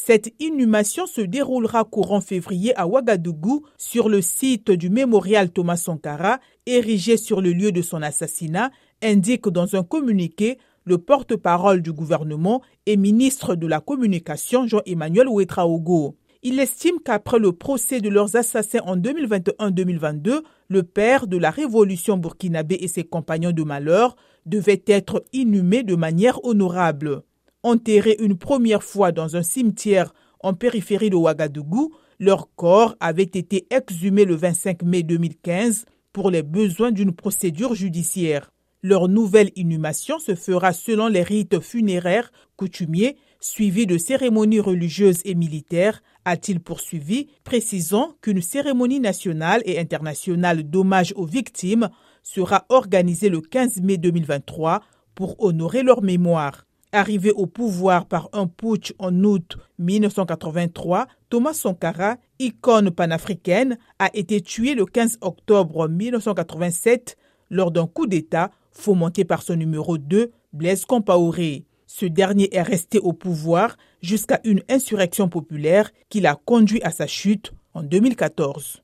Cette inhumation se déroulera courant février à Ouagadougou sur le site du mémorial Thomas Sankara, érigé sur le lieu de son assassinat, indique dans un communiqué le porte-parole du gouvernement et ministre de la Communication Jean-Emmanuel Ouetraogo. Il estime qu'après le procès de leurs assassins en 2021-2022, le père de la révolution burkinabé et ses compagnons de malheur devaient être inhumés de manière honorable. Enterrés une première fois dans un cimetière en périphérie de Ouagadougou, leur corps avait été exhumé le 25 mai 2015 pour les besoins d'une procédure judiciaire. Leur nouvelle inhumation se fera selon les rites funéraires coutumiers, suivis de cérémonies religieuses et militaires, a-t-il poursuivi, précisant qu'une cérémonie nationale et internationale d'hommage aux victimes sera organisée le 15 mai 2023 pour honorer leur mémoire. Arrivé au pouvoir par un putsch en août 1983, Thomas Sankara, icône panafricaine, a été tué le 15 octobre 1987 lors d'un coup d'État fomenté par son numéro 2, Blaise Compaoré. Ce dernier est resté au pouvoir jusqu'à une insurrection populaire qui l'a conduit à sa chute en 2014.